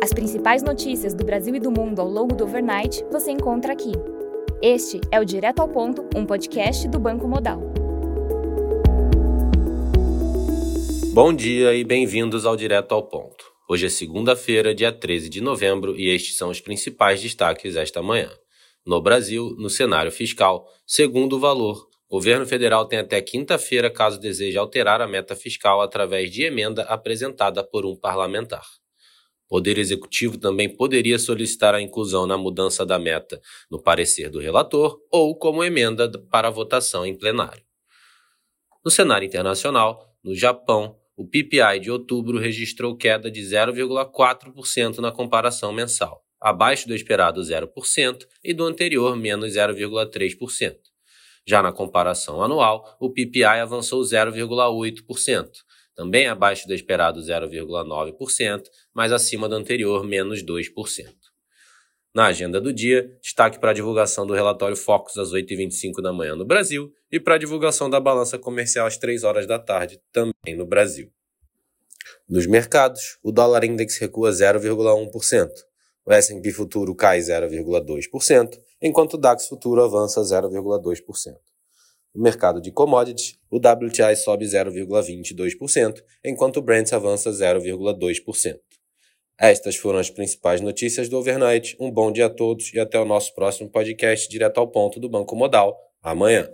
As principais notícias do Brasil e do mundo ao longo do overnight você encontra aqui. Este é o Direto ao Ponto, um podcast do Banco Modal. Bom dia e bem-vindos ao Direto ao Ponto. Hoje é segunda-feira, dia 13 de novembro, e estes são os principais destaques esta manhã. No Brasil, no cenário fiscal, segundo o valor, o governo federal tem até quinta-feira caso deseje alterar a meta fiscal através de emenda apresentada por um parlamentar. Poder Executivo também poderia solicitar a inclusão na mudança da meta no parecer do relator ou como emenda para votação em plenário. No cenário internacional, no Japão, o PPI de outubro registrou queda de 0,4% na comparação mensal, abaixo do esperado 0% e do anterior menos 0,3%. Já na comparação anual, o PPI avançou 0,8%, também abaixo do esperado 0,9%, mas acima do anterior, menos 2%. Na agenda do dia, destaque para a divulgação do relatório Focus às 8h25 da manhã no Brasil e para a divulgação da balança comercial às 3 horas da tarde, também no Brasil. Nos mercados, o dólar index recua 0,1%, o S&P futuro cai 0,2%, enquanto o DAX futuro avança 0,2%. No mercado de commodities, o WTI sobe 0,22%, enquanto o Brent avança 0,2%. Estas foram as principais notícias do overnight. Um bom dia a todos e até o nosso próximo podcast direto ao ponto do Banco Modal, amanhã.